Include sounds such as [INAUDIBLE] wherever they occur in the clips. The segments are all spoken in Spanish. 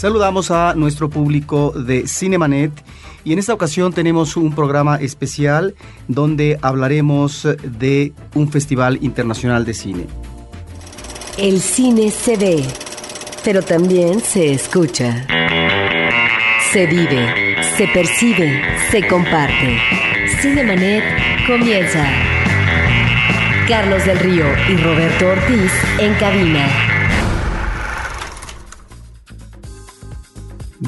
Saludamos a nuestro público de Cinemanet y en esta ocasión tenemos un programa especial donde hablaremos de un festival internacional de cine. El cine se ve, pero también se escucha. Se vive, se percibe, se comparte. Cinemanet comienza. Carlos del Río y Roberto Ortiz en cabina.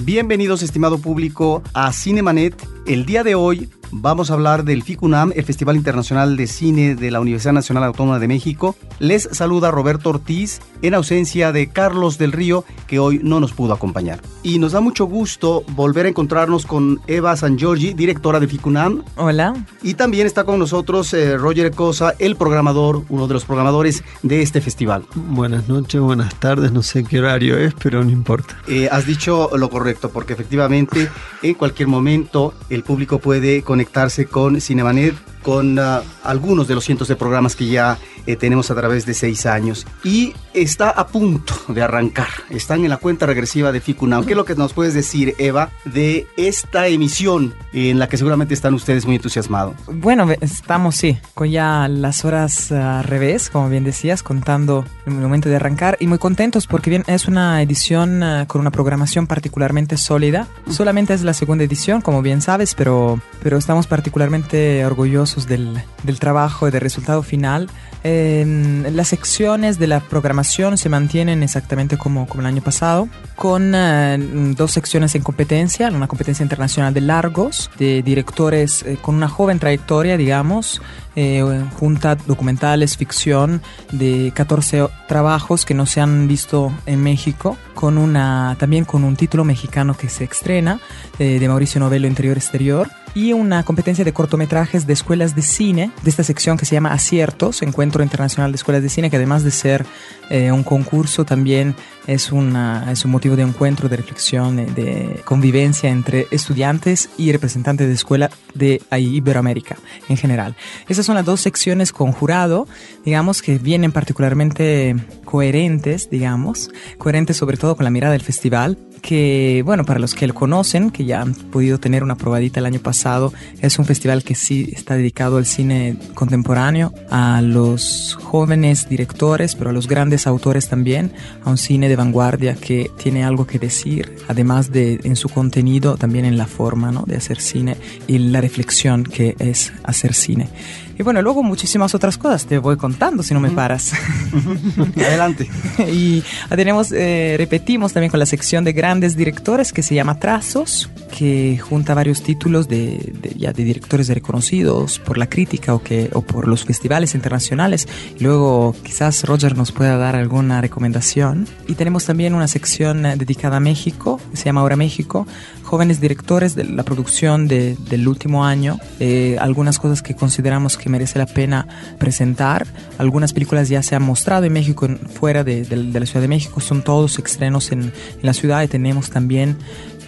Bienvenidos, estimado público, a Cinemanet. El día de hoy vamos a hablar del FICUNAM, el Festival Internacional de Cine de la Universidad Nacional Autónoma de México. Les saluda Roberto Ortiz en ausencia de Carlos del Río, que hoy no nos pudo acompañar. Y nos da mucho gusto volver a encontrarnos con Eva San Giorgi, directora de FICUNAM. Hola. Y también está con nosotros eh, Roger Cosa, el programador, uno de los programadores de este festival. Buenas noches, buenas tardes, no sé qué horario es, pero no importa. Eh, has dicho lo correcto, porque efectivamente en cualquier momento el público puede conectarse con Cinemanet, con uh, algunos de los cientos de programas que ya eh, tenemos a través de seis años. Y está a punto de arrancar. Están en la cuenta regresiva de Ficunam. ¿Qué es lo que nos puedes decir, Eva, de esta emisión en la que seguramente están ustedes muy entusiasmados? Bueno, estamos, sí, con ya las horas al revés, como bien decías, contando el momento de arrancar y muy contentos porque bien es una edición uh, con una programación particularmente sólida. Solamente es la segunda edición, como bien sabes, pero, pero estamos particularmente orgullosos del, del trabajo y del resultado final. Eh, las secciones de la programación se mantienen exactamente como, como el año pasado, con uh, dos secciones en competencia, una competencia internacional de largos, de directores eh, con una joven trayectoria, digamos, eh, junta documentales, ficción, de 14 trabajos que no se han visto en México, con una, también con un título mexicano que se estrena, eh, de Mauricio Novello Interior Exterior, y una competencia de cortometrajes de escuelas de cine, de esta sección que se llama Aciertos, Encuentro Internacional de Escuelas de Cine, que además de ser eh, un concurso también es, una, es un motivo de encuentro, de reflexión, de, convivencia entre estudiantes y representantes de escuela de Iberoamérica en general. Esas son las dos secciones con jurado, digamos, que vienen particularmente coherentes, digamos, coherentes sobre todo con la mirada del festival, que, bueno, para los que lo conocen, que ya han podido tener una probadita el año pasado, es un festival que sí está dedicado al cine contemporáneo, a los jóvenes directores, pero a los grandes autores también, a un cine de vanguardia que tiene algo que decir, además de en su contenido, también en la forma ¿no? de hacer cine y la reflexión que es hacer cine. Y bueno, luego muchísimas otras cosas te voy contando si no me paras. [LAUGHS] Adelante. [LAUGHS] y tenemos, eh, repetimos también con la sección de grandes directores que se llama Trazos, que junta varios títulos de, de ya de directores reconocidos por la crítica o, que, o por los festivales internacionales. Y luego quizás Roger nos pueda dar alguna recomendación. Y tenemos también una sección dedicada a México, que se llama Ahora México, jóvenes directores de la producción de, del último año, eh, algunas cosas que consideramos que merece la pena presentar. Algunas películas ya se han mostrado en México, fuera de, de, de la Ciudad de México, son todos estrenos en, en la ciudad y tenemos también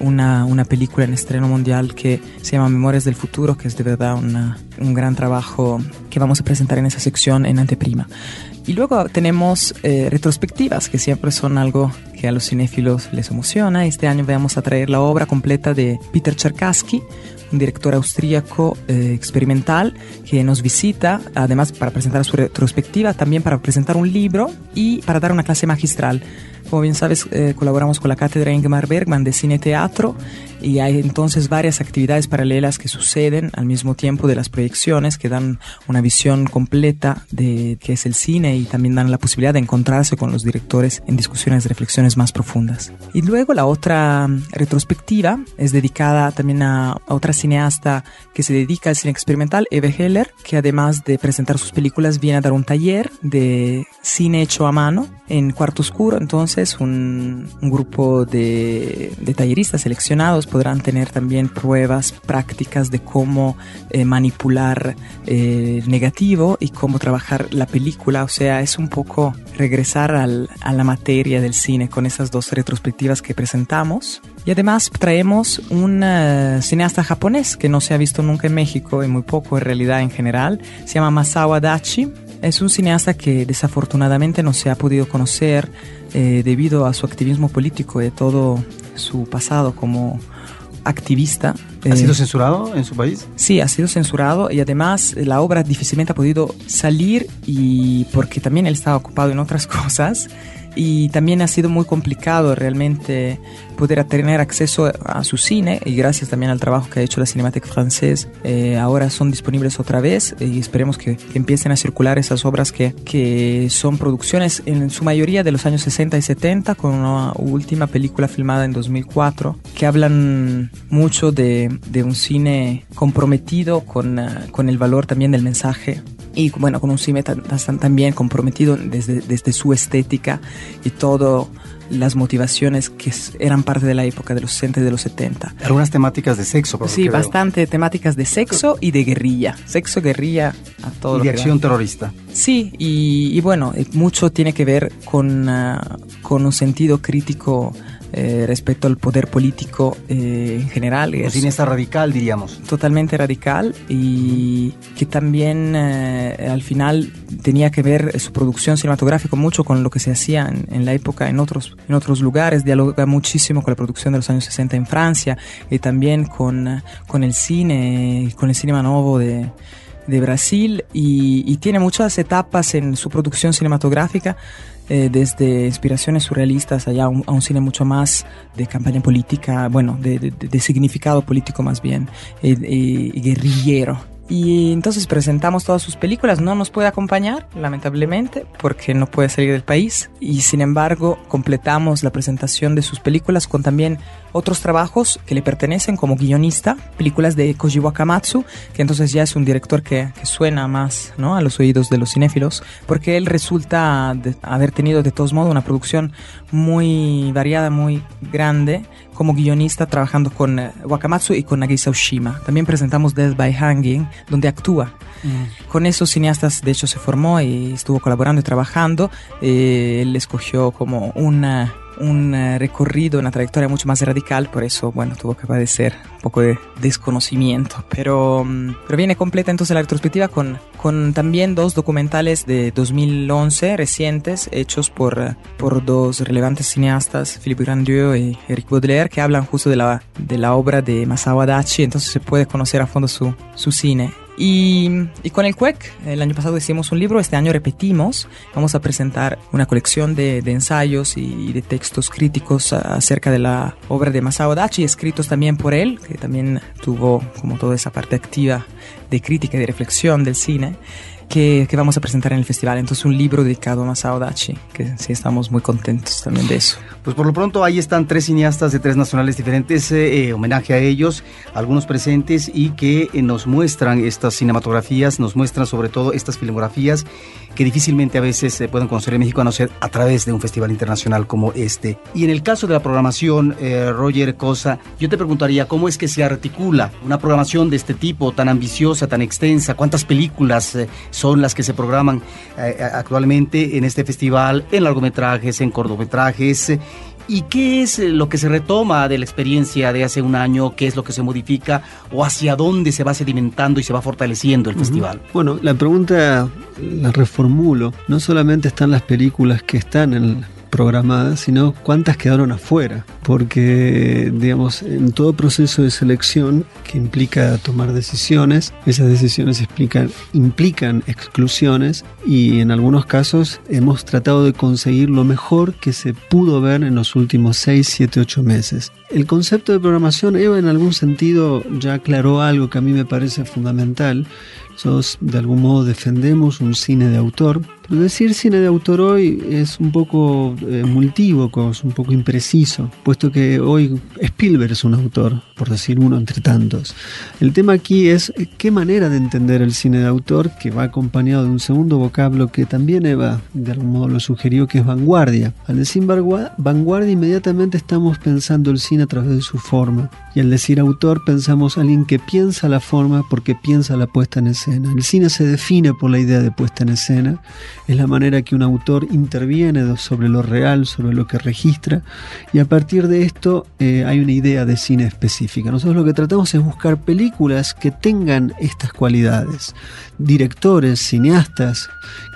una, una, película en estreno mundial que se llama Memorias del Futuro, que es de verdad una, un gran trabajo que vamos a presentar en esa sección en Anteprima. Y luego tenemos eh, retrospectivas, que siempre son algo que a los cinéfilos les emociona. Este año vamos a traer la obra completa de Peter Cherkassky, un director austríaco eh, experimental que nos visita, además para presentar su retrospectiva, también para presentar un libro y para dar una clase magistral. Como bien sabes, eh, colaboramos con la cátedra Ingmar Bergman de Cine Teatro y hay entonces varias actividades paralelas que suceden al mismo tiempo de las proyecciones que dan una visión completa de qué es el cine y también dan la posibilidad de encontrarse con los directores en discusiones, reflexiones más profundas. Y luego la otra retrospectiva es dedicada también a, a otra cineasta que se dedica al cine experimental, Eve Heller, que además de presentar sus películas viene a dar un taller de cine hecho a mano en Cuarto Oscuro. Entonces un, grupo de, de talleristas seleccionados podrán tener también pruebas prácticas de cómo eh, manipular eh, negativo y cómo trabajar la película. O sea, es un poco regresar a la materia del cine con esas dos retrospectivas que presentamos. Y además traemos un cineasta japonés que no se ha visto nunca en México y muy poco en realidad en general. Se llama Masao Adachi. Es un cineasta que desafortunadamente no se ha podido conocer eh, debido a su activismo político y todo su pasado como activista. ¿Ha sido censurado en su país? Sí, ha sido censurado y además la obra difícilmente ha podido salir y porque también él estaba ocupado en otras [LAUGHS] cosas y también ha sido muy complicado realmente poder tener acceso a su cine y gracias también al trabajo que ha hecho la Cinémathèque Française eh, ahora son disponibles otra vez y esperemos que, empiecen a circular esas obras que, que, son producciones en su mayoría de los años 60 y 70 con una última película filmada en 2004 que hablan mucho de, de un cine comprometido con, uh, con el valor también del mensaje y bueno, con un cine también comprometido desde, desde su estética y todo las motivaciones que eran parte de la época de los 60 y de los 70. Algunas temáticas de sexo, por Sí, bastante temáticas de sexo y de guerrilla. Sexo, guerrilla, a todo. Y de acción terrorista. Sí, y, bueno, eh, mucho tiene que ver con, uh, con un sentido crítico eh, respecto al poder político eh, en general. Es cineasta radical, diríamos. Totalmente radical y que también eh, al final tenía que ver su producción cinematográfica mucho con lo que se hacía en, la época en otros, en otros lugares, dialoga muchísimo con la producción de los años 60 en Francia y también con, con el cine, con el cinema nuevo de de Brasil y, y, tiene muchas etapas en su producción cinematográfica eh, desde inspiraciones surrealistas allá a un, cine mucho más de campaña política, bueno, de, de, significado político más bien, y, y guerrillero. Y entonces presentamos todas sus películas. No nos puede acompañar, lamentablemente, porque no puede salir del país. Y sin embargo, completamos la presentación de sus películas con también otros trabajos que le pertenecen como guionista, películas de Koji Wakamatsu, que entonces ya es un director que, que suena más ¿no? a los oídos de los cinéfilos, porque él resulta de haber tenido de todos modos una producción muy variada, muy grande, como guionista trabajando con Wakamatsu y con Nagisa Oshima. También presentamos Death by Hanging, donde actúa. Mm. Con esos cineastas, de hecho, se formó y estuvo colaborando y trabajando. Eh, él escogió como una un uh, recorrido, una trayectoria mucho más radical, por eso, bueno, tuvo que padecer un poco de desconocimiento, pero, um, pero viene completa entonces la retrospectiva con, con también dos documentales de 2011 recientes, hechos por, por dos relevantes cineastas, Philippe Grandieu y Eric Baudelaire, que hablan justo de la, de la obra de Masao Adachi, entonces se puede conocer a fondo su, su cine. Y, y, con el CUEC, el año pasado hicimos un libro, este año repetimos, vamos a presentar una colección de, de ensayos y de textos críticos acerca de la obra de Masao Dachi, escritos también por él, que también tuvo como toda esa parte activa de crítica y de reflexión del cine que, que, vamos a presentar en el festival. Entonces, un libro dedicado a Masao Dachi, que sí estamos muy contentos también de eso. Pues por lo pronto ahí están tres cineastas de tres nacionales diferentes, eh, homenaje a ellos, algunos presentes y que eh, nos muestran estas cinematografías, nos muestran sobre todo estas filmografías que difícilmente a veces se pueden conocer en México a no ser a través de un festival internacional como este. Y en el caso de la programación, eh, Roger Cosa, yo te preguntaría cómo es que se articula una programación de este tipo tan ambiciosa, tan extensa, cuántas películas eh, las que se programan eh, actualmente en este festival, en largometrajes, en cortometrajes. ¿Y qué es lo que se retoma de la experiencia de hace un año? ¿Qué es lo que se modifica? ¿O hacia dónde se va sedimentando y se va fortaleciendo el uh -huh. festival? Bueno, la pregunta la reformulo. No solamente están las películas que están en programadas, sino cuántas quedaron afuera. Porque, digamos, en todo proceso de selección que implica tomar decisiones, esas decisiones explican, implican exclusiones y en algunos casos hemos tratado de conseguir lo mejor que se pudo ver en los últimos 6, 7, 8 meses. El concepto de programación, Eva en algún sentido ya aclaró algo que a mí me parece fundamental. Nosotros de algún modo defendemos un cine de autor, pero decir cine de autor hoy es un poco eh, multívoco, es un poco impreciso, puesto que hoy Spielberg es un autor, por decir uno entre tantos. El tema aquí es qué manera de entender el cine de autor que va acompañado de un segundo vocablo que también Eva de algún modo lo sugirió, que es vanguardia. Al decir vanguardia inmediatamente estamos pensando el cine a través de su forma. Y al decir autor pensamos alguien que piensa la forma porque piensa la puesta en escena. El cine se define por la idea de puesta en escena es la manera que un autor interviene sobre lo real, sobre lo que registra, y a partir de esto eh, hay una idea de cine específica. Nosotros lo que tratamos es buscar películas que tengan estas cualidades, directores, cineastas,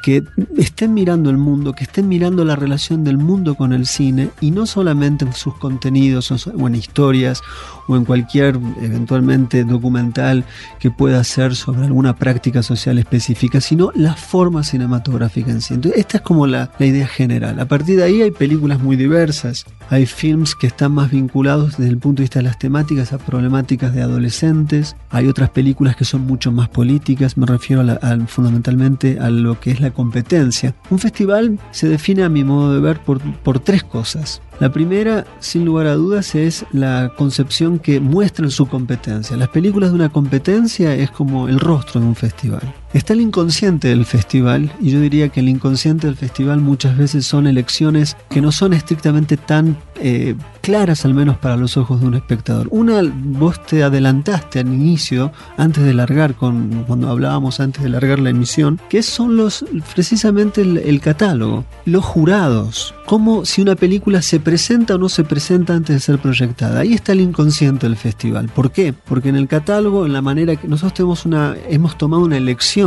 que estén mirando el mundo, que estén mirando la relación del mundo con el cine y no solamente en sus contenidos o en historias o en cualquier eventualmente documental que pueda ser sobre alguna práctica social específica, sino la forma cinematográfica en sí. Entonces, esta es como la, la idea general. A partir de ahí hay películas muy diversas, hay films que están más vinculados desde el punto de vista de las temáticas a problemáticas de adolescentes, hay otras películas que son mucho más políticas, me refiero a, fundamentalmente a lo que es la competencia. Un festival se define a mi modo de ver por, por tres cosas. La primera, sin lugar a dudas, es la concepción que muestran su competencia. Las películas de una competencia es como el rostro de un festival. Está el inconsciente del festival y yo diría que el inconsciente del festival muchas veces son elecciones que no son estrictamente tan eh, claras al menos para los ojos de un espectador. Una, vos te adelantaste al inicio, antes de largar, con, cuando hablábamos antes de largar la emisión, que son los precisamente el, catálogo, los jurados, como si una película se presenta o no se presenta antes de ser proyectada. Ahí está el inconsciente del festival. ¿Por qué? Porque en el catálogo, en la manera que nosotros tenemos una, hemos tomado una elección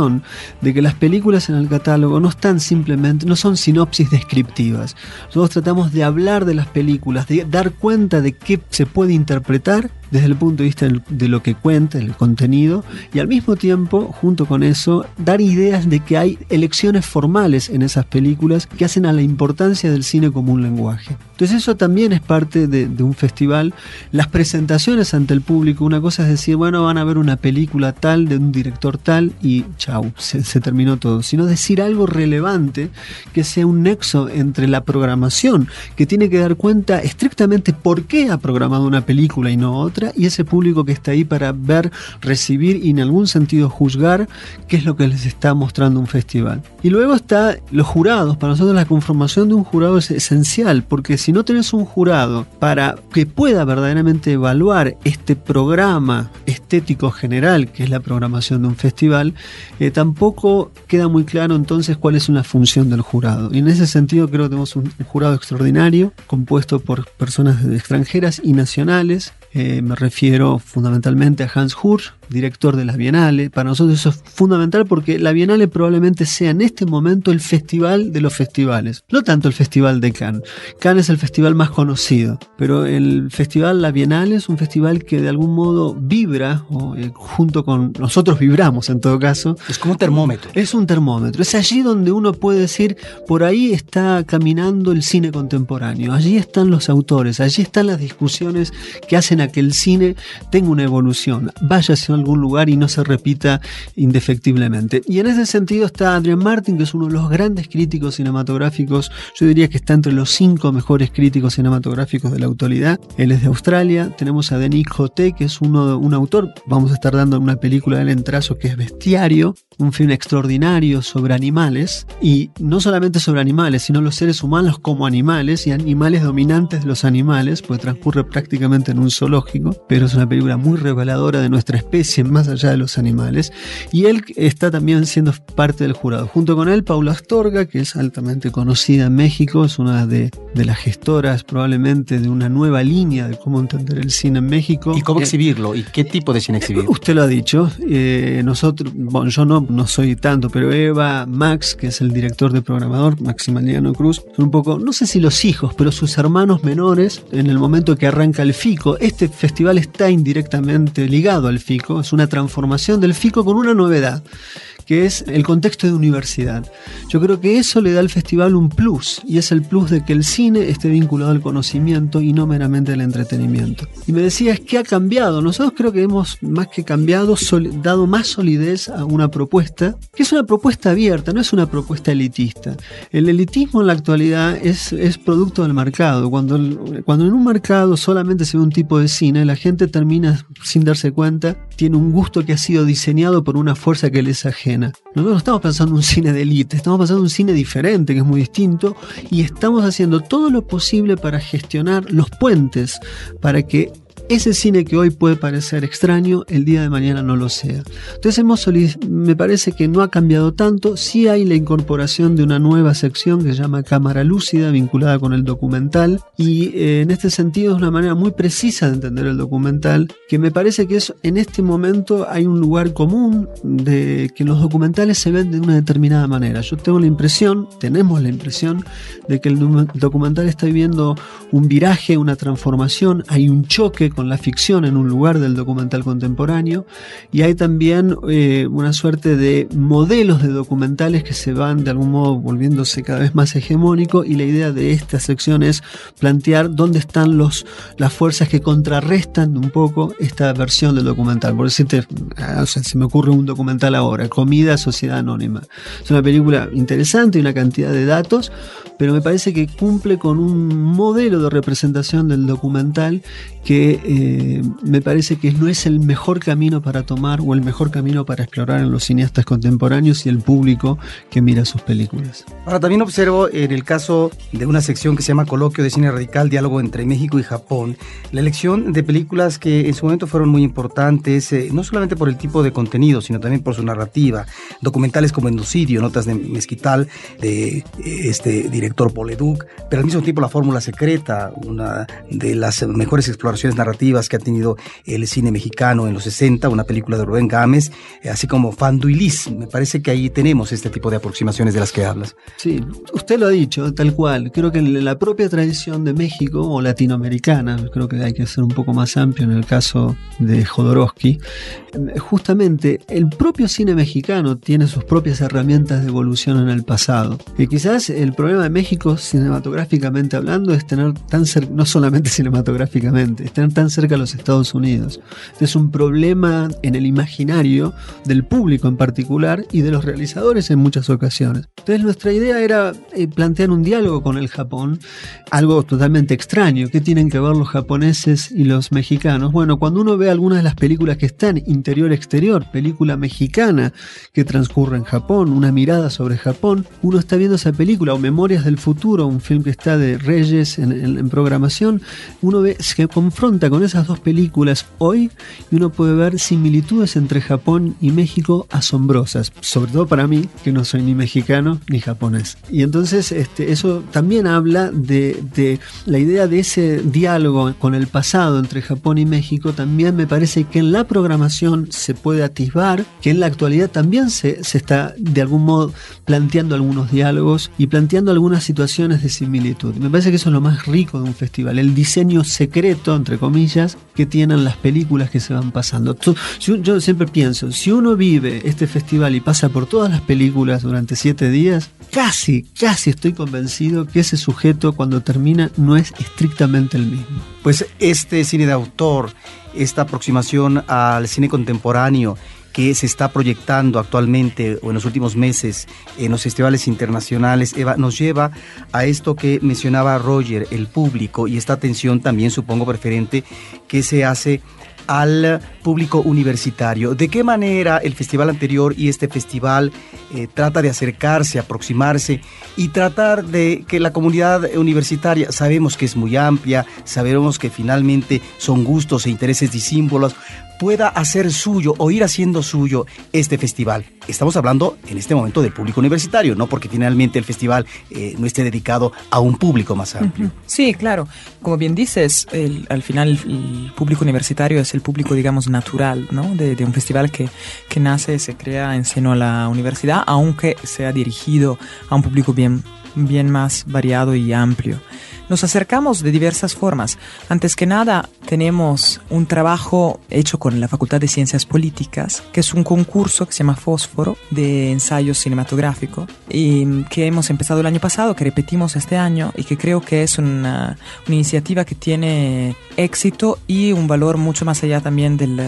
de que las películas en el catálogo no están simplemente, no son sinopsis descriptivas. Nosotros tratamos de hablar de las películas, de dar cuenta de qué se puede interpretar desde el punto de vista de lo que cuenta, el contenido, y al mismo tiempo, junto con eso, dar ideas de que hay elecciones formales en esas películas que hacen a la importancia del cine como un lenguaje. Entonces eso también es parte de, un festival. Las presentaciones ante el público, una cosa es decir, bueno, van a ver una película tal, de un director tal, y chau, se, se terminó todo. Sino decir algo relevante que sea un nexo entre la programación, que tiene que dar cuenta estrictamente por qué ha programado una película y no otra, y ese público que está ahí para ver, recibir y en algún sentido juzgar qué es lo que les está mostrando un festival. Y luego está los jurados. Para nosotros la conformación de un jurado es esencial, porque si no tenés un jurado para que pueda verdaderamente evaluar este programa estético general, que es la programación de un festival, eh, tampoco queda muy claro entonces cuál es una función del jurado. Y en ese sentido creo que tenemos un, un jurado extraordinario, compuesto por personas extranjeras y nacionales, eh, me refiero fundamentalmente a Hans Hursch, director de la Bienale. Para nosotros eso es fundamental porque la Bienale probablemente sea en este momento el festival de los festivales, no tanto el festival de Cannes. Cannes es el festival más conocido, pero el festival La Bienale es un festival que de algún modo vibra, o, eh, junto con nosotros vibramos en todo caso. Es como un termómetro. Es un termómetro. Es allí donde uno puede decir, por ahí está caminando el cine contemporáneo, allí están los autores, allí están las discusiones que hacen a que el cine tenga una evolución, vaya hacia algún lugar y no se repita indefectiblemente. Y en ese sentido está Adrian Martin, que es uno de los grandes críticos cinematográficos, yo diría que está entre los cinco mejores críticos cinematográficos de la actualidad. Él es de Australia. Tenemos a Denis Joté, que es uno, un autor, vamos a estar dando una película de él en trazo que es Bestiario, un film extraordinario sobre animales, y no solamente sobre animales, sino los seres humanos como animales y animales dominantes de los animales, pues transcurre prácticamente en un zoológico, pero es una película muy reveladora de nuestra especie más allá de los animales, y él está también siendo parte del jurado. Junto con él, Paula Astorga, que es altamente conocida en México, es una de, de las gestoras probablemente de una nueva línea de cómo entender el cine en México. ¿Y cómo exhibirlo? ¿Y qué tipo de cine exhibir? Usted lo ha dicho, eh, nosotros, bueno, yo no no soy tanto, pero Eva, Max, que es el director de programador, Maximiliano Cruz, son un poco, no sé si los hijos, pero sus hermanos menores, en el momento que arranca el FICO, este festival está indirectamente ligado al FICO, es una transformación del FICO con una novedad que es el contexto de universidad. Yo creo que eso le da al festival un plus, y es el plus de que el cine esté vinculado al conocimiento y no meramente al entretenimiento. Y me decías, ¿qué ha cambiado? Nosotros creo que hemos, más que cambiado, dado más solidez a una propuesta, que es una propuesta abierta, no es una propuesta elitista. El elitismo en la actualidad es, es producto del mercado. Cuando, cuando en un mercado solamente se ve un tipo de cine, la gente termina sin darse cuenta, tiene un gusto que ha sido diseñado por una fuerza que les ajena nosotros no estamos pensando en un cine de élite, estamos pensando en un cine diferente, que es muy distinto, y estamos haciendo todo lo posible para gestionar los puentes, para que ese cine que hoy puede parecer extraño, el día de mañana no lo sea. Entonces hemos me parece que no ha cambiado tanto, sí hay la incorporación de una nueva sección que se llama Cámara Lúcida, vinculada con el documental, y eh, en este sentido es una manera muy precisa de entender el documental, que me parece que es, en este momento hay un lugar común de que los documentales se ven de una determinada manera. Yo tengo la impresión, tenemos la impresión, de que el documental está viviendo un viraje, una transformación, hay un choque con la ficción en un lugar del documental contemporáneo y hay también eh, una suerte de modelos de documentales que se van de algún modo volviéndose cada vez más hegemónico y la idea de esta sección es plantear dónde están los, las fuerzas que contrarrestan un poco esta versión del documental. Por decirte, se me ocurre un documental ahora, Comida, Sociedad Anónima. Es una película interesante y una cantidad de datos, pero me parece que cumple con un modelo de representación del documental que eh, me parece que no es el mejor camino para tomar o el mejor camino para explorar en los cineastas contemporáneos y el público que mira sus películas. Ahora también observo en el caso de una sección que se llama Coloquio de Cine Radical, Diálogo entre México y Japón, la elección de películas que en su momento fueron muy importantes, eh, no solamente por el tipo de contenido, sino también por su narrativa, documentales como Endocidio, Notas de Mezquital, de eh, este director Poleduc, pero al mismo tiempo La Fórmula Secreta, una de las mejores exploraciones narrativas que ha tenido el cine mexicano en los 60, una película de Rubén Gámez, así como Fanduilis. Me parece que ahí tenemos este tipo de aproximaciones de las que hablas. Sí, usted lo ha dicho, tal cual. Creo que en la propia tradición de México o latinoamericana, creo que hay que ser un poco más amplio en el caso de Jodorowsky, justamente el propio cine mexicano tiene sus propias herramientas de evolución en el pasado. Y quizás el problema de México, cinematográficamente hablando, es tener tan cerca, no solamente [LAUGHS] cinematográficamente, es tener tan cerca a los Estados Unidos. Es un problema en el imaginario del público en particular y de los realizadores en muchas ocasiones. Entonces nuestra idea era eh, plantear un diálogo con el Japón, algo totalmente extraño. ¿Qué tienen que ver los japoneses y los mexicanos? Bueno, cuando uno ve algunas de las películas que están interior-exterior, película mexicana que transcurre en Japón, una mirada sobre Japón, uno está viendo esa película, o Memorias del Futuro, un film que está de Reyes en, programación, uno ve, se confronta con esas dos películas hoy y uno puede ver similitudes entre Japón y México asombrosas, sobre todo para mí, que no soy ni mexicano ni japonés. Y entonces este, eso también habla de, de la idea de ese diálogo con el pasado entre Japón y México, también me parece que en la programación se puede atisbar que en la actualidad también se, se está de algún modo planteando algunos diálogos y planteando algunas situaciones de similitud. Me parece que eso es lo más rico de un festival, el diseño secreto, entre comillas, que tienen las películas que se van pasando. Yo siempre pienso, si uno vive este festival y pasa por todas las películas durante siete días, casi, casi estoy convencido que ese sujeto cuando termina no es estrictamente el mismo. Pues este cine de autor, esta aproximación al cine contemporáneo que se está proyectando actualmente o en los últimos meses en los festivales internacionales, Eva, nos lleva a esto que mencionaba Roger, el público y esta atención también supongo preferente que se hace al público universitario. ¿De qué manera el festival anterior y este festival eh, trata de acercarse, aproximarse y tratar de que la comunidad universitaria, sabemos que es muy amplia, sabemos que finalmente son gustos e intereses disímbolos, pueda hacer suyo o ir haciendo suyo este festival. Estamos hablando en este momento del público universitario, no porque finalmente el festival eh, no esté dedicado a un público más amplio. Sí, claro. Como bien dices, al final el público universitario es el público, digamos, natural, ¿no? De, un festival que, que nace, se crea en seno a la universidad, aunque sea dirigido a un público bien, bien más variado y amplio. Nos acercamos de diversas formas. Antes que nada, tenemos un trabajo hecho con la Facultad de Ciencias Políticas, que es un concurso que se llama Fósforo de ensayo cinematográfico y que hemos empezado el año pasado, que repetimos este año y que creo que es una, una iniciativa que tiene éxito y un valor mucho más allá también del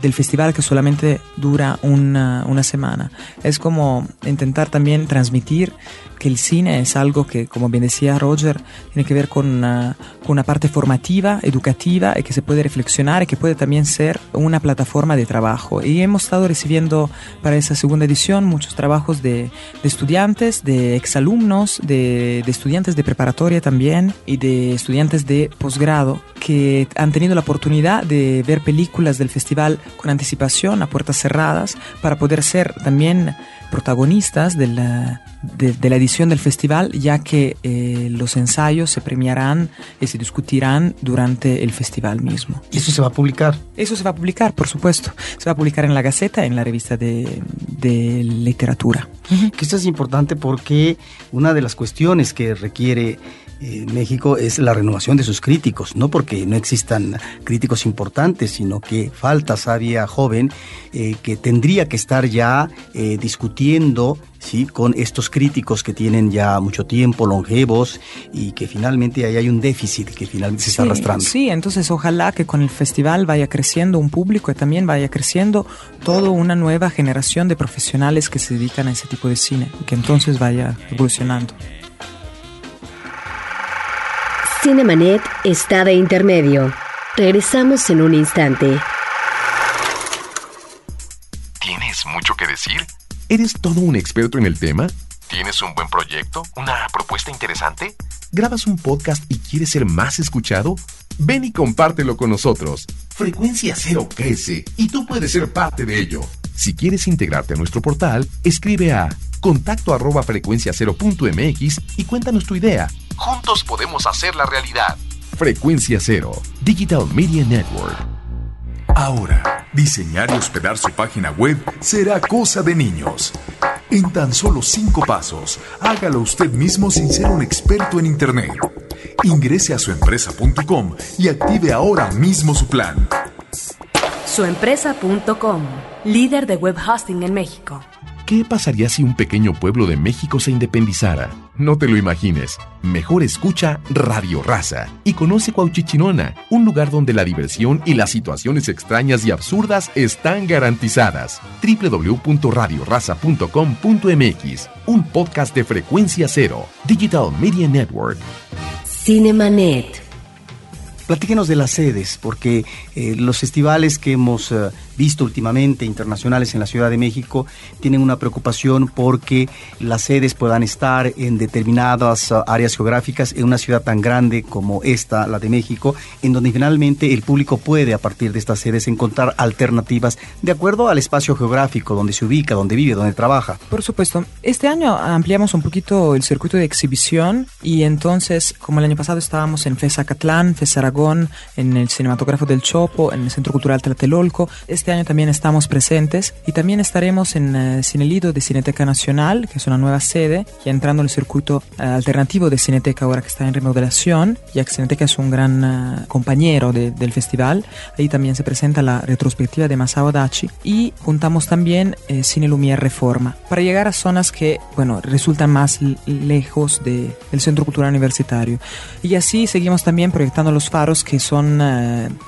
del festival que solamente dura una, una semana. Es como intentar también transmitir que el cine es algo que, como bien decía Roger, tiene que ver con una, con una, parte formativa, educativa, y que se puede reflexionar y que puede también ser una plataforma de trabajo. Y hemos estado recibiendo para esa segunda edición muchos trabajos de, de estudiantes, de exalumnos, de, de estudiantes de preparatoria también y de estudiantes de posgrado que han tenido la oportunidad de ver películas del festival con anticipación, a puertas cerradas, para poder ser también protagonistas de la, de, de la edición del festival, ya que eh, los ensayos se premiarán y se discutirán durante el festival mismo. ¿Y eso se va a publicar? Eso se va a publicar, por supuesto. Se va a publicar en la Gaceta, en la revista de, de literatura. Que esto es importante porque una de las cuestiones que requiere eh, México es la renovación de sus críticos, no porque no existan críticos importantes, sino que falta sabia joven eh, que tendría que estar ya eh, discutiendo ¿sí? con estos críticos que tienen ya mucho tiempo, longevos, y que finalmente ahí hay un déficit que finalmente se está Sí, arrastrando. Sí, entonces ojalá que con el festival vaya creciendo un público y también vaya creciendo toda una nueva generación de profesionales que se dedican a ese tipo de cine, y que entonces vaya evolucionando. Cinemanet está de intermedio. Regresamos en un instante. ¿Tienes mucho que decir? ¿Eres todo un experto en el tema? ¿Tienes un buen proyecto? ¿Una propuesta interesante? ¿Grabas un podcast y quieres ser más escuchado? Ven y compártelo con nosotros. Frecuencia Cero crece y tú puedes ser parte de ello. Si quieres integrarte a nuestro portal, escribe a contacto arroba frecuenciacero.mx y cuéntanos tu idea. Juntos podemos hacer la realidad. Frecuencia Cero, Digital Media Network. Ahora, diseñar y hospedar su página web será cosa de niños. En tan solo cinco pasos, hágalo usted mismo sin ser un experto en Internet. Ingrese a suempresa.com y active ahora mismo su plan. Suempresa.com, líder de web hosting en México. ¿Qué pasaría si un pequeño pueblo de México se independizara? No te lo imagines. Mejor escucha Radio Raza y conoce Cuauchichinona, un lugar donde la diversión y las situaciones extrañas y absurdas están garantizadas. www.radioraza.com.mx, un podcast de frecuencia cero, Digital Media Network. Cinemanet. Platíquenos de las sedes, porque eh, los festivales que hemos eh, visto últimamente, internacionales en la Ciudad de México, tienen una preocupación porque las sedes puedan estar en determinadas uh, áreas geográficas en una ciudad tan grande como esta, la de México, en donde finalmente el público puede a partir de estas sedes encontrar alternativas de acuerdo al espacio geográfico donde se ubica, donde vive, donde trabaja. Por supuesto, este año ampliamos un poquito el circuito de exhibición y entonces, como el año pasado estábamos en FES Acatlán, FES Aragón, en el Cinematógrafo del Chopo, en el Centro Cultural Tlatelolco, este año también estamos presentes y también estaremos en uh, Cinelido de Cineteca Nacional, que es una nueva sede, ya entrando en el circuito uh, alternativo de Cineteca ahora que está en remodelación, ya que Cineteca es un gran uh, compañero de, del festival. Ahí también se presenta la retrospectiva de Masao Dachi y juntamos también eh, Cine Lumière Reforma para llegar a zonas que, bueno, resultan más lejos de, del Centro Cultural Universitario. Y así seguimos también proyectando los faros que son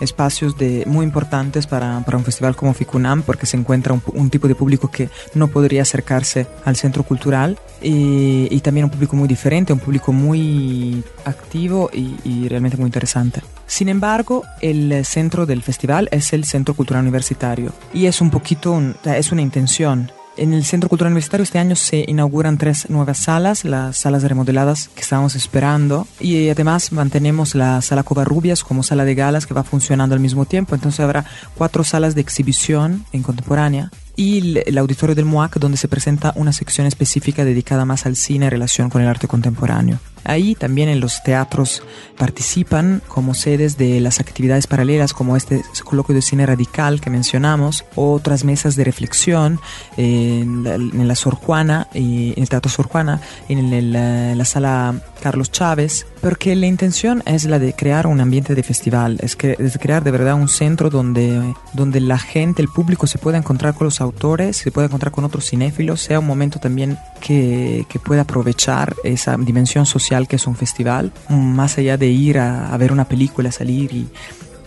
espacios de, muy importantes para, para un festival como FICUNAM porque se encuentra un, un, tipo de público que no podría acercarse al centro cultural y, y también un público muy diferente, un público muy activo y, y, realmente muy interesante. Sin embargo, el centro del festival es el Centro Cultural Universitario y es un poquito, un, es una intención. En el Centro Cultural Universitario este año se inauguran tres nuevas salas, las salas remodeladas que estábamos esperando y además mantenemos la sala Covarrubias como sala de galas que va funcionando al mismo tiempo. Entonces habrá cuatro salas de exhibición en contemporánea y el, auditorio del MOAC donde se presenta una sección específica dedicada más al cine en relación con el arte contemporáneo. Ahí también en los teatros participan como sedes de las actividades paralelas como este coloquio de cine radical que mencionamos, otras mesas de reflexión eh, en, la, en, la, Sor Juana, y en el Teatro Sor Juana, en, el, en la sala Carlos Chávez, porque la intención es la de crear un ambiente de festival, es, crear de verdad un centro donde, donde la gente, el público se pueda encontrar con los autores, se pueda encontrar con otros cinéfilos, sea un momento también que, que pueda aprovechar esa dimensión social que es un festival, más allá de ir a, a ver una película, salir y,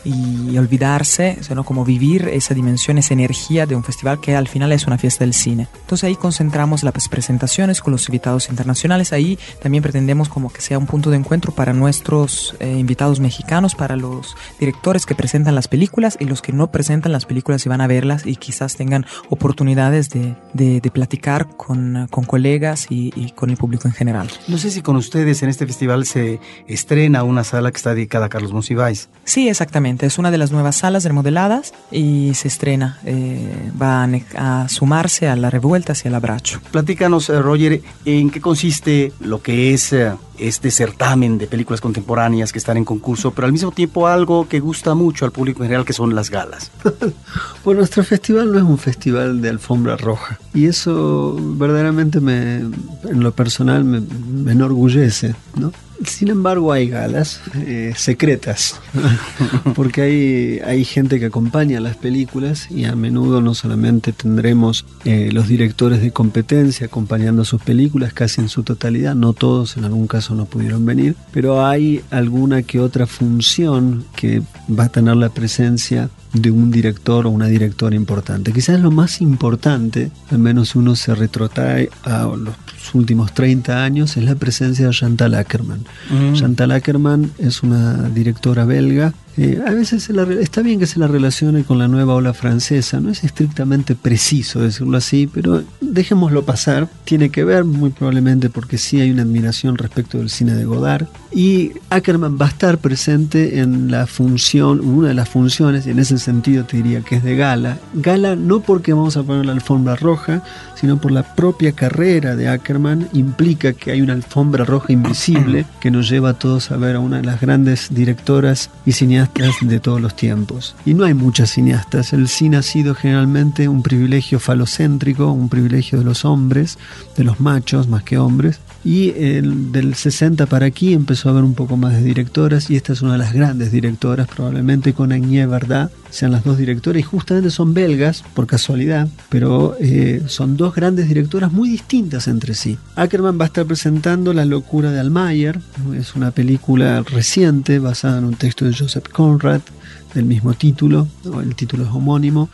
y olvidarse, sino como vivir esa dimensión, esa energía de un festival que al final es una fiesta del cine. Entonces ahí concentramos las presentaciones con los invitados internacionales, ahí también pretendemos como que sea un punto de encuentro para nuestros eh, invitados mexicanos, para los directores que presentan las películas y los que no presentan las películas y van a verlas y quizás tengan oportunidades de, de, de platicar con, con colegas y, y, con el público en general. No sé si con ustedes en este festival se estrena una sala que está dedicada a Carlos Monsiváis. Sí, exactamente. Es una de las nuevas salas remodeladas y se estrena. Eh, va a, sumarse a la revuelta hacia el abracho. Platícanos, eh, Roger, en qué consiste lo que es eh, este certamen de películas contemporáneas que están en concurso, pero al mismo tiempo algo que gusta mucho al público en general, que son las galas. [LAUGHS] bueno, nuestro festival no es un festival de alfombra roja y eso verdaderamente me, en lo personal me, me enorgullece, ¿no? Sin embargo, hay galas eh, secretas, [LAUGHS] porque hay, hay gente que acompaña las películas y a menudo no solamente tendremos eh, los directores de competencia acompañando sus películas casi en su totalidad, no todos en algún caso no pudieron venir, pero hay alguna que otra función que va a tener la presencia de un director o una directora importante. Quizás lo más importante, al menos uno se retrotrae a los últimos 30 años, es la presencia de Chantal Ackerman. Mm. Chantal Ackerman es una directora belga eh, a veces la, está bien que se la relacione con la nueva ola francesa, no es estrictamente preciso decirlo así, pero dejémoslo pasar. Tiene que ver muy probablemente porque sí hay una admiración respecto del cine de Godard. Y Ackerman va a estar presente en la función, una de las funciones, y en ese sentido te diría que es de gala. Gala no porque vamos a poner la alfombra roja, sino por la propia carrera de Ackerman, implica que hay una alfombra roja invisible [CLEARS THROAT] que nos lleva a todos a ver a una de las grandes directoras y cineastas de todos los tiempos. Y no hay muchas cineastas. El cine ha sido generalmente un privilegio falocéntrico, un privilegio de los hombres, de los machos más que hombres. Y el, del 60 para aquí empezó a haber un poco más de directoras y esta es una de las grandes directoras, probablemente con Agnès Verdad sean las dos directoras y justamente son belgas por casualidad, pero eh, son dos grandes directoras muy distintas entre sí. Ackerman va a estar presentando La locura de Almayer, es una película reciente basada en un texto de Joseph Conrad del mismo título, el título es homónimo,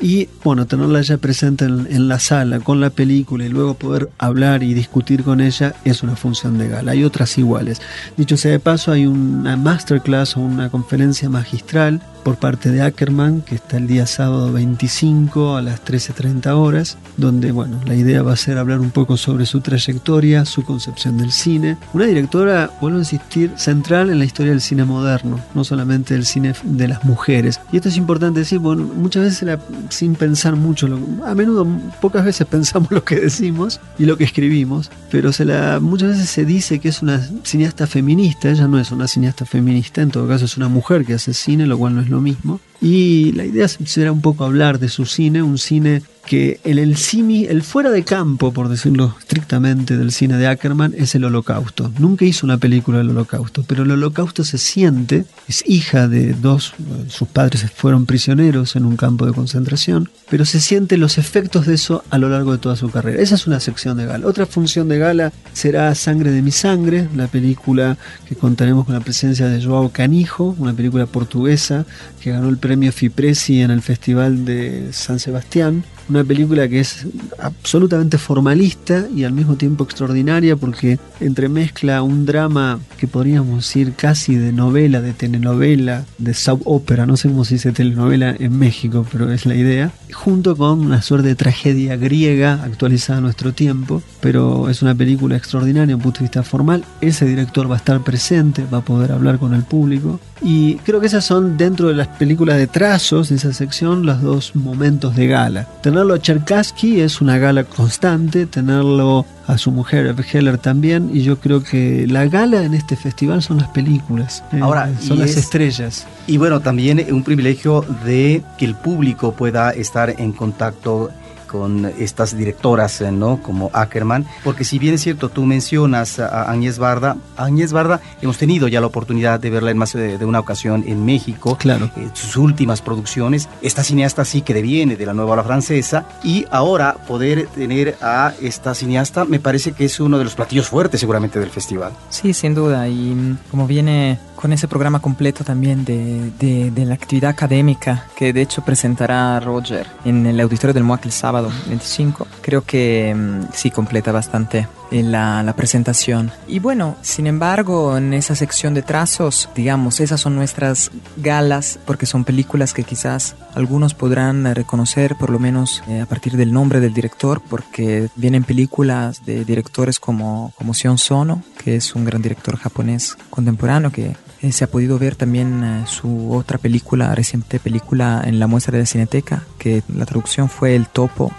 y bueno, tenerla ya presente en, en, la sala con la película y luego poder hablar y discutir con ella es una función de gala. Hay otras iguales. Dicho sea de paso, hay una masterclass o una conferencia magistral por parte de Ackerman, que está el día sábado 25 a las 13.30 horas, donde, bueno, la idea va a ser hablar un poco sobre su trayectoria, su concepción del cine. Una directora, vuelvo a insistir, central en la historia del cine moderno, no solamente del cine de las mujeres. Y esto es importante decir, bueno, muchas veces la, sin pensar mucho, lo, a menudo, pocas veces [LAUGHS] pensamos lo que decimos y lo que escribimos, pero se la, muchas veces se dice que es una cineasta feminista, ella no es una cineasta feminista, en todo caso es una mujer que hace cine, lo cual no es lo mismo. Y la idea será un poco hablar de su cine, un cine que el, el cine, el fuera de campo, por decirlo estrictamente, del cine de Ackerman es el holocausto. Nunca hizo una película del holocausto, pero el holocausto se siente, es hija de dos, sus padres fueron prisioneros en un campo de concentración, pero se siente los efectos de eso a lo largo de toda su carrera. Esa es una sección de gala. Otra función de gala será Sangre de mi sangre, la película que contaremos con la presencia de Joao Canijo, una película portuguesa que ganó el premio Fipresi en el Festival de San Sebastián una película que es absolutamente formalista y al mismo tiempo extraordinaria porque entremezcla un drama que podríamos decir casi de novela, de telenovela, de soap opera, no sé cómo se dice telenovela en México, pero es la idea, junto con una suerte de tragedia griega actualizada a nuestro tiempo, pero es una película extraordinaria desde un punto de vista formal, ese director va a estar presente, va a poder hablar con el público y creo que esas son dentro de las películas de trazos, de esa sección, los dos momentos de gala. Tenerlo a Cherkassky es una gala constante, tenerlo a su mujer, Eve Heller también, y yo creo que la gala en este festival son las películas, eh, Ahora, son las es, estrellas. Y bueno, también un privilegio de que el público pueda estar en contacto con estas directoras, ¿no? Como Ackerman, porque si bien es cierto, tú mencionas a Agnès Barda, Agnès Barda hemos tenido ya la oportunidad de verla en más de, de una ocasión en México, claro. Eh, sus últimas producciones, esta cineasta sí que deviene de la nueva ola francesa, y ahora poder tener a esta cineasta me parece que es uno de los platillos fuertes seguramente del festival. Sí, sin duda, y como viene con ese programa completo también de, de, la actividad académica que de hecho presentará Roger en el auditorio del MOAC el sábado 25, creo que mm, sí completa bastante la, la, presentación. Y bueno, sin embargo, en esa sección de trazos, digamos, esas son nuestras galas, porque son películas que quizás algunos podrán reconocer, por lo menos eh, a partir del nombre del director, porque vienen películas de directores como, como Sion Sono, que es un gran director japonés contemporáneo que eh, se ha podido ver también eh, su otra película, reciente película en la muestra de la Cineteca, que la traducción fue El Topo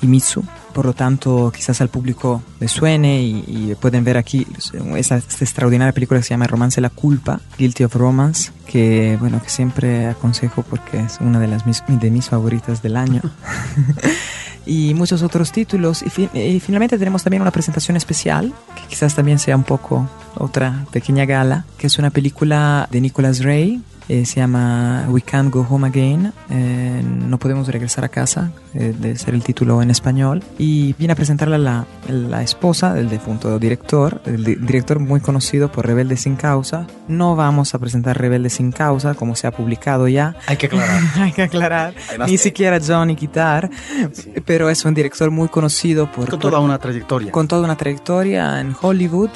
y Mitsu por lo tanto quizás al público le suene y, pueden ver aquí esa, esta extraordinaria película que se llama Romance la culpa, Guilty of Romance, que bueno que siempre aconsejo porque es una de las mis, de mis favoritas del año. [LAUGHS] [LAUGHS] y muchos otros títulos y, y, finalmente tenemos también una presentación especial que quizás también sea un poco otra pequeña gala que es una película de Nicholas Ray eh, se llama We Can't Go Home Again, eh, No Podemos Regresar a Casa, eh, debe ser el título en español, y viene a presentarla la, la esposa del defunto director, el di director muy conocido por Rebelde sin Causa. No vamos a presentar Rebelde sin Causa, como se ha publicado ya. Hay que aclarar. [LAUGHS] Hay que aclarar. Además, Ni siquiera Johnny Guitar, sí. pero es un director muy conocido por... Con toda una trayectoria. Con toda una trayectoria en Hollywood,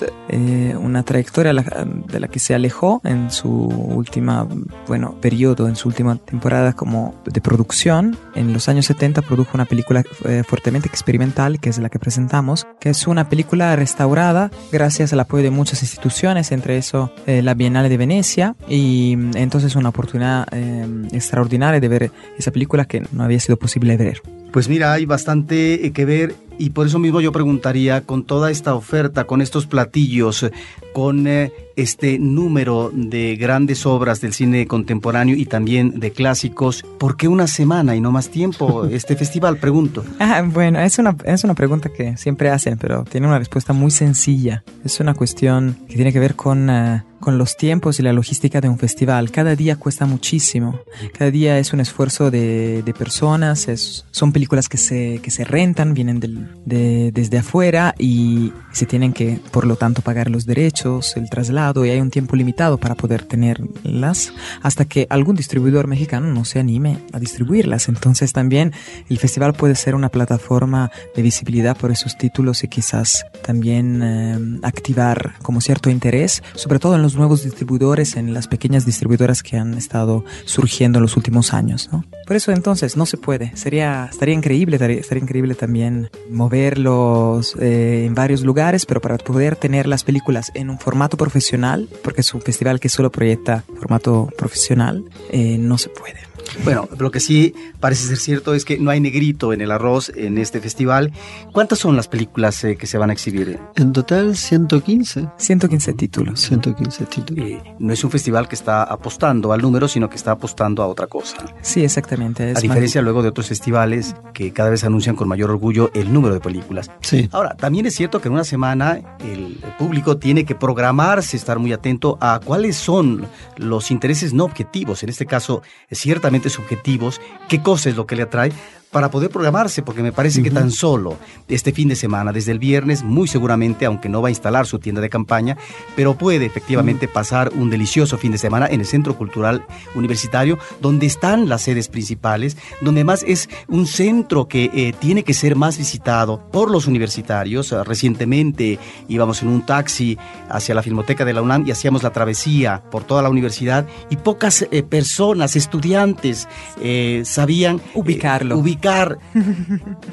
una trayectoria de la que se alejó en su última bueno, periodo en su última temporada como de producción. En los años 70 produjo una película eh, fuertemente experimental, que es la que presentamos, que es una película restaurada gracias al apoyo de muchas instituciones, entre eso eh, la Bienal de Venecia, y mm, entonces una oportunidad eh, extraordinaria de ver esa película que no había sido posible ver. Pues mira, hay bastante que ver y por eso mismo yo preguntaría, con toda esta oferta, con estos platillos, con eh, este número de grandes obras del cine contemporáneo y también de clásicos, ¿por qué una semana y no más tiempo [LAUGHS] este festival? Pregunto. Ah, bueno, es una, es una pregunta que siempre hacen, pero tiene una respuesta muy sencilla. Es una cuestión que tiene que ver con... Uh, con los tiempos y la logística de un festival. Cada día cuesta muchísimo. Cada día es un esfuerzo de, de personas. Es, son películas que se, que se rentan, vienen del, de, desde afuera y se tienen que, por lo tanto, pagar los derechos, el traslado y hay un tiempo limitado para poder tenerlas hasta que algún distribuidor mexicano no se anime a distribuirlas. Entonces también el festival puede ser una plataforma de visibilidad por esos títulos y quizás también eh, activar como cierto interés, sobre todo en los nuevos distribuidores, en las pequeñas distribuidoras que han estado surgiendo en los últimos años. ¿no? Por eso entonces no se puede. Sería, estaría increíble, estaría, increíble también moverlos eh, en varios lugares, pero para poder tener las películas en un formato profesional, porque es un festival que solo proyecta formato profesional, eh, no se puede. Bueno, lo que sí parece ser cierto es que no hay negrito en el arroz en este festival. ¿Cuántas son las películas eh, que se van a exhibir? En total, 115. 115 títulos. 115 títulos. Eh, no es un festival que está apostando al número, sino que está apostando a otra cosa. Sí, exactamente. a diferencia luego de otros festivales que cada vez anuncian con mayor orgullo el número de películas. Sí. Ahora, también es cierto que en una semana el público tiene que programarse, estar muy atento a cuáles son los intereses no objetivos. En este caso, ciertamente subjetivos, qué cosa es lo que le atrae, para poder programarse, porque me parece uh -huh. que tan solo este fin de semana, desde el viernes, muy seguramente, aunque no va a instalar su tienda de campaña, pero puede efectivamente uh -huh. pasar un delicioso fin de semana en el Centro Cultural Universitario, donde están las sedes principales, donde más es un centro que eh, tiene que ser más visitado por los universitarios. Recientemente íbamos en un taxi hacia la Filmoteca de la UNAM y hacíamos la travesía por toda la universidad y pocas eh, personas, estudiantes, eh, sabían ubicarlo.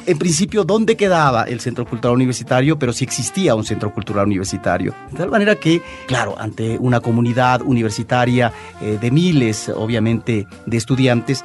En principio dónde quedaba el Centro Cultural Universitario, pero si existía un Centro Cultural Universitario. De tal manera que, claro, ante una comunidad universitaria eh, de miles, obviamente, de estudiantes,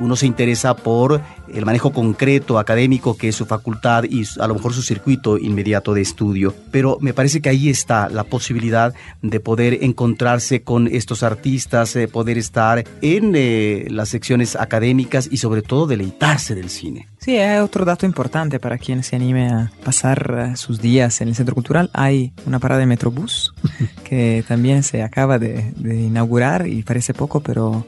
uno se interesa por el manejo concreto académico que es su facultad y a lo mejor su circuito inmediato de estudio. Pero me parece que ahí está la posibilidad de poder encontrarse con estos artistas, eh, poder estar en eh, las secciones académicas y sobre todo deleitarse del cine. Sí, hay otro dato importante para quien se anime a pasar sus días en el centro cultural. Hay una parada de Metrobús [LAUGHS] que también se acaba de, de inaugurar y parece poco, pero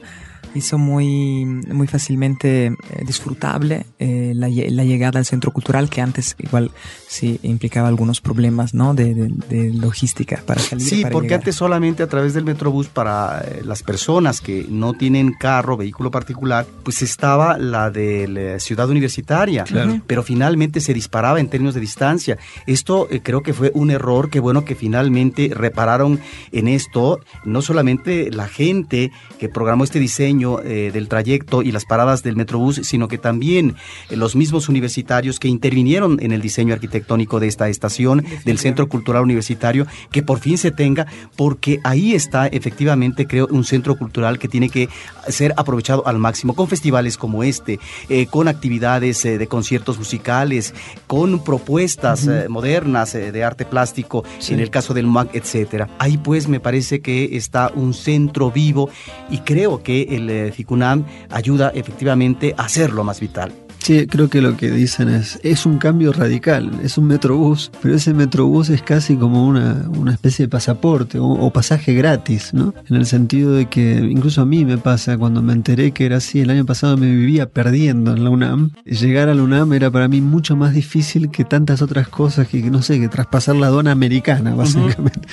hizo muy, muy fácilmente eh, disfrutable eh, la, la, llegada al centro cultural que antes igual sí implicaba algunos problemas ¿no? de, de, logística para salir. Sí, porque antes solamente a través del Metrobús para eh, las personas que no tienen carro, vehículo particular, pues estaba la de la ciudad universitaria, pero finalmente se disparaba en términos de distancia. Esto creo que fue un error, que bueno que finalmente repararon en esto, no solamente la gente que programó este diseño, eh, del trayecto y las paradas del Metrobús, sino que también eh, los mismos universitarios que intervinieron en el diseño arquitectónico de esta estación, del Centro Cultural Universitario, que por fin se tenga, porque ahí está efectivamente, creo, un centro cultural que tiene que ser aprovechado al máximo, con festivales como este, eh, con actividades de conciertos musicales, con propuestas modernas de arte plástico, en el caso del MAC, etcétera. Ahí pues me parece que está un centro vivo y creo que el FICUNAM ayuda efectivamente a hacerlo más vital. Sí, creo que lo que dicen es, es un cambio radical, es un metrobús, pero ese metrobús es casi como una, una especie de pasaporte o, pasaje gratis, ¿no? En el sentido de que incluso a mí me pasa, cuando me enteré que era así, el año pasado me vivía perdiendo en la UNAM, llegar a la UNAM era para mí mucho más difícil que tantas otras cosas que, no sé, que traspasar la aduana americana, básicamente.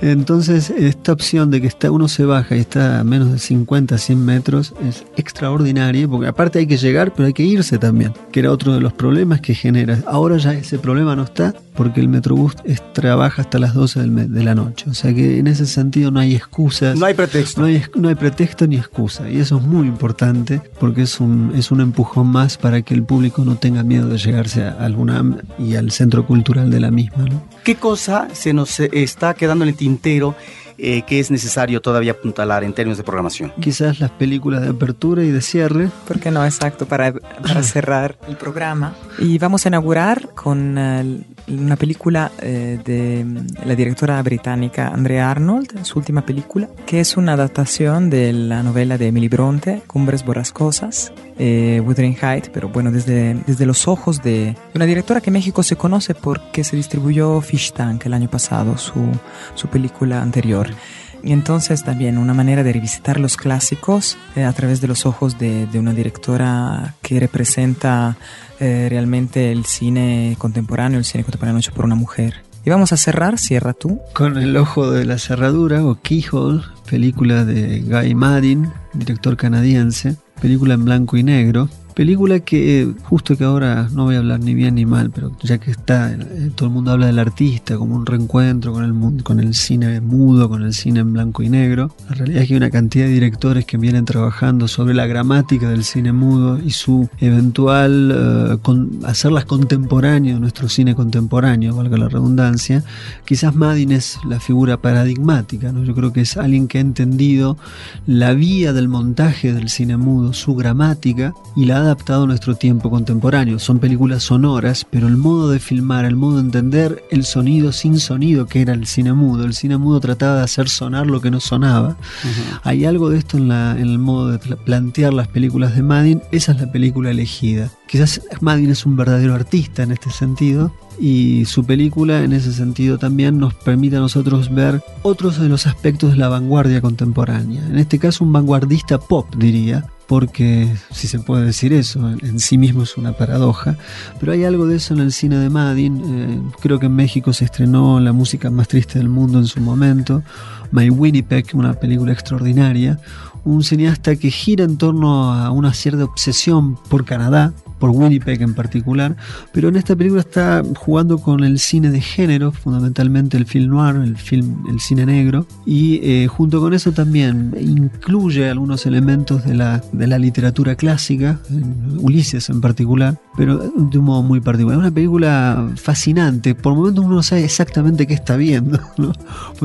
Entonces, esta opción de que está, uno se baja y está a menos de 50, 100 metros es extraordinaria, porque aparte hay que llegar, pero hay que irse también que era otro de los problemas que genera. Ahora ya ese problema no está porque el Metrobús trabaja hasta las 12 de la noche. O sea que en ese sentido no hay excusas. No hay pretexto. No hay, no hay pretexto ni excusa. Y eso es muy importante porque es un, es un empujón más para que el público no tenga miedo de llegarse a alguna y al centro cultural de la misma. ¿Qué cosa se nos está quedando en el tintero? Eh, que es necesario todavía apuntalar en términos de programación? Quizás las películas de apertura y de cierre. ¿Por qué no? Exacto, para, para [LAUGHS] cerrar el programa. Y vamos a inaugurar con uh, una película eh, de la directora británica Andrea Arnold, su última película, que es una adaptación de la novela de Emily Bronte, Cumbres Borrascosas, eh, Wuthering Heights, pero bueno, desde, desde los ojos de una directora que en México se conoce porque se distribuyó Fish Tank el año pasado, su, su película anterior. Y entonces también una manera de revisitar los clásicos eh, a través de los ojos de, una directora que representa eh, realmente el cine contemporáneo, el cine contemporáneo hecho por una mujer. Y vamos a cerrar, cierra tú. Con El Ojo de la Cerradura o Keyhole, película de Guy Maddin, director canadiense, película en blanco y negro, Película que justo que ahora no voy a hablar ni bien ni mal, pero ya que está, eh, todo el mundo habla del artista como un reencuentro con el, con el cine mudo, con el cine en blanco y negro. La realidad es que hay una cantidad de directores que vienen trabajando sobre la gramática del cine mudo y su eventual uh, con, hacerlas contemporáneo nuestro cine contemporáneo, valga la redundancia. Quizás Madin es la figura paradigmática, ¿no? yo creo que es alguien que ha entendido la vía del montaje del cine mudo, su gramática y la adaptado a nuestro tiempo contemporáneo. Son películas sonoras, pero el modo de filmar, el modo de entender el sonido sin sonido, que era el cine mudo. El cine mudo trataba de hacer sonar lo que no sonaba. Hay algo de esto en, la, en el modo de plantear las películas de Madin. Esa es la película elegida. Quizás Madin es un verdadero artista en este sentido, y su película en ese sentido también nos permite a nosotros ver otros de los aspectos de la vanguardia contemporánea. En este caso un vanguardista pop diría, porque si se puede decir eso, en sí mismo es una paradoja, pero hay algo de eso en el cine de Madin, eh, creo que en México se estrenó La música más triste del mundo en su momento, My Winnipeg, una película extraordinaria, un cineasta que gira en torno a una cierta obsesión por Canadá, por Winnipeg en particular, pero en esta película está jugando con el cine de género, fundamentalmente el film noir, el, film, el cine negro, y eh, junto con eso también incluye algunos elementos de la, de la literatura clásica, Ulises en particular, pero de un modo muy particular. Es una película fascinante, por momentos uno no sabe exactamente qué está viendo, [LAUGHS] ¿no?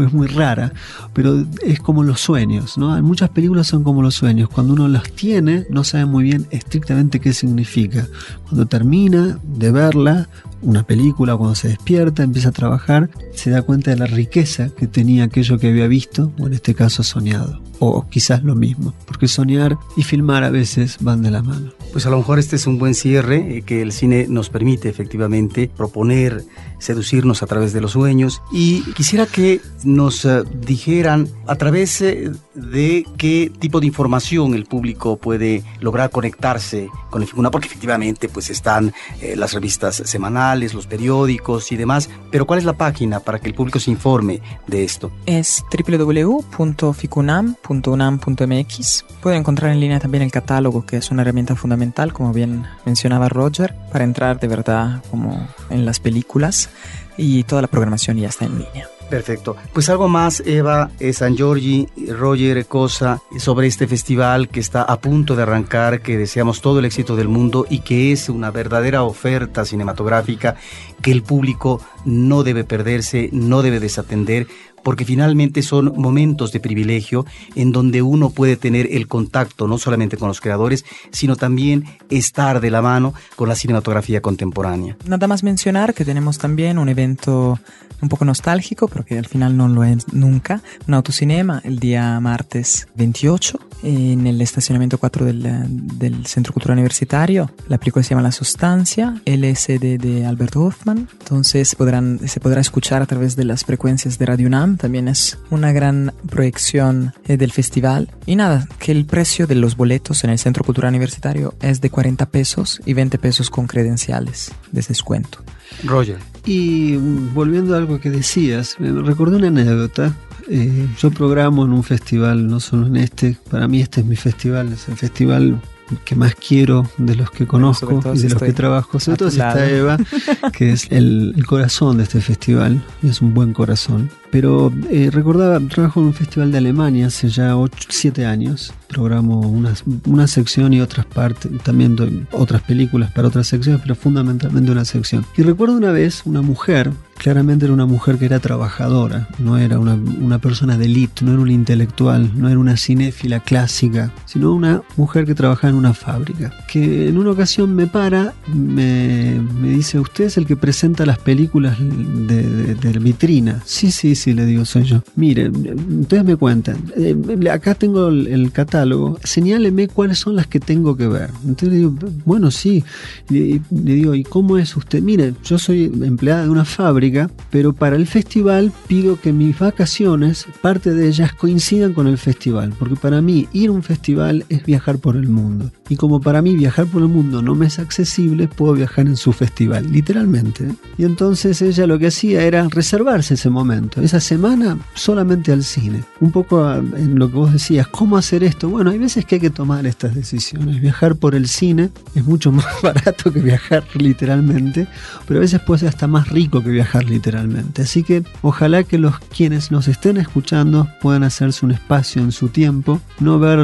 es muy rara, pero es como los sueños, ¿no? Muchas películas son como los sueños, cuando uno los tiene no sabe muy bien estrictamente qué significa. Cuando termina de verla, una película, cuando se despierta, empieza a trabajar, se da cuenta de la riqueza que tenía aquello que había visto, o en este caso soñado. o quizás lo mismo, porque soñar y filmar a veces van de la mano. Pues a lo mejor este es un buen cierre eh, que el cine nos permite efectivamente proponer, seducirnos a través de los sueños y quisiera que nos eh, dijeran a través eh, de qué tipo de información el público puede lograr conectarse con el Ficuna, porque efectivamente pues están las revistas semanales, los periódicos y demás, pero ¿cuál es la página para que el público se informe de esto? Es www.ficunam.unam.mx. Pueden encontrar en línea también el catálogo, que es una herramienta fundamental como bien mencionaba Roger, para entrar de verdad como en las películas y toda la programación ya está en línea. Perfecto. Pues algo más, Eva, eh, San Giorgi, Roger, Cosa, sobre este festival que está a punto de arrancar, que deseamos todo el éxito del mundo y que es una verdadera oferta cinematográfica que el público no debe perderse, no debe desatender, porque finalmente son momentos de privilegio en donde uno puede tener el contacto no solamente con los creadores, sino también estar de la mano con la cinematografía contemporánea. Nada más mencionar que tenemos también un evento un poco nostálgico, porque al final no lo es nunca, un autocinema el día martes 28 en el estacionamiento 4 del, del Centro Cultural Universitario. La película se llama La Sustancia, LSD de Albert Hoffman. Entonces podrán, se podrá escuchar a través de las frecuencias de Radio UNAM también es una gran proyección eh, del festival. Y nada, que el precio de los boletos en el Centro Cultural Universitario es de 40 pesos y 20 pesos con credenciales de descuento. Roger. Y mm, volviendo a algo que decías, me recordé una anécdota. Eh, yo programo en un festival, no solo en este, para mí este es mi festival, es el festival que más quiero de los que conozco y de los que trabajo. Sobre todo está Eva, [LAUGHS] que es el, el, corazón de este festival, y es un buen corazón. Pero eh, recordaba, trabajo en un festival de Alemania hace ya 8, 7 años. Programo una, una sección y otras partes, también doy otras películas para otras secciones, pero fundamentalmente una sección. Y recuerdo una vez una mujer claramente era una mujer que era trabajadora, no era una, una, persona de élite, no era una intelectual, no era una cinéfila clásica, sino una mujer que trabajaba en una fábrica. Que en una ocasión me para, me, me dice, ¿usted es el que presenta las películas de, de, de vitrina? Sí, sí, sí, le digo, soy yo. Mire, ustedes me cuentan, eh, acá tengo el, el, catálogo, señáleme cuáles son las que tengo que ver. Entonces le digo, bueno, sí. Le, le digo, ¿y cómo es usted? Mire, yo soy empleada de una fábrica, pero para el festival pido que mis vacaciones, parte de ellas, coincidan con el festival, porque para mí ir a un festival es viajar por el mundo. Y como para mí viajar por el mundo no me es accesible, puedo viajar en su festival, literalmente. Y entonces ella lo que hacía era reservarse ese momento, esa semana solamente al cine. Un poco en lo que vos decías, ¿cómo hacer esto? Bueno, hay veces que hay que tomar estas decisiones. Viajar por el cine es mucho [LAUGHS] más barato que viajar literalmente, pero a veces puede ser hasta más rico que viajar literalmente. Así que ojalá que los quienes nos estén escuchando puedan hacerse un espacio en su tiempo, no ver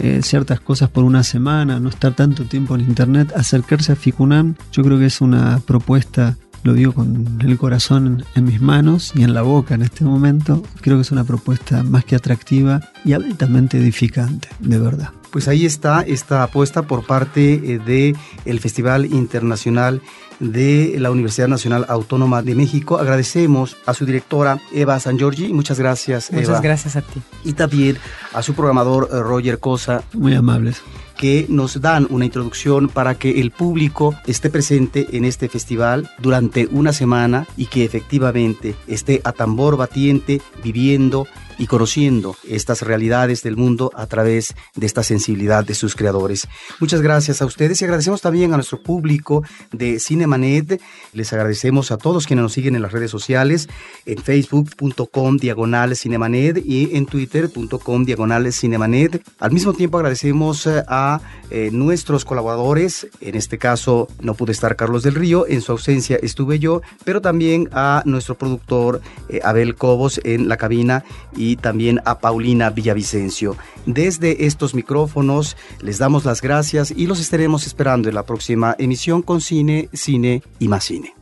eh, ciertas cosas por una semana, no estar tanto tiempo en internet, acercarse a Ficunam. Yo creo que es una propuesta lo digo con el corazón en mis manos y en la boca en este momento, creo que es una propuesta más que atractiva y altamente edificante, de verdad. Pues ahí está esta apuesta por parte eh, de el Festival Internacional de la Universidad Nacional Autónoma de México. Agradecemos a su directora Eva San Giorgi. Muchas gracias, Muchas Eva. gracias a ti. Y también a su programador eh, Roger Cosa. Muy amables que nos dan una introducción para que el público esté presente en este festival durante una semana y que efectivamente esté a tambor batiente viviendo y conociendo estas realidades del mundo a través de esta sensibilidad de sus creadores. Muchas gracias a ustedes y agradecemos también a nuestro público de Cinemanet. Les agradecemos a todos quienes nos siguen en las redes sociales, en facebook.com diagonal Cinemanet y en twitter.com diagonal Cinemanet. Al mismo tiempo agradecemos a eh, nuestros colaboradores, en este caso no pude estar Carlos del Río, en su ausencia estuve yo, pero también a nuestro productor eh, Abel Cobos en la cabina y y también a Paulina Villavicencio. Desde estos micrófonos les damos las gracias y los estaremos esperando en la próxima emisión con Cine, Cine y más Cine.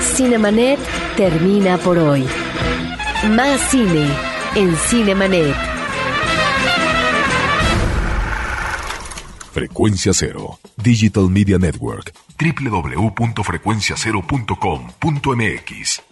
Cinemanet termina por hoy. Más cine en Cinemanet. Frecuencia Cero, Digital Media Network, www.frecuenciacero.com.mx.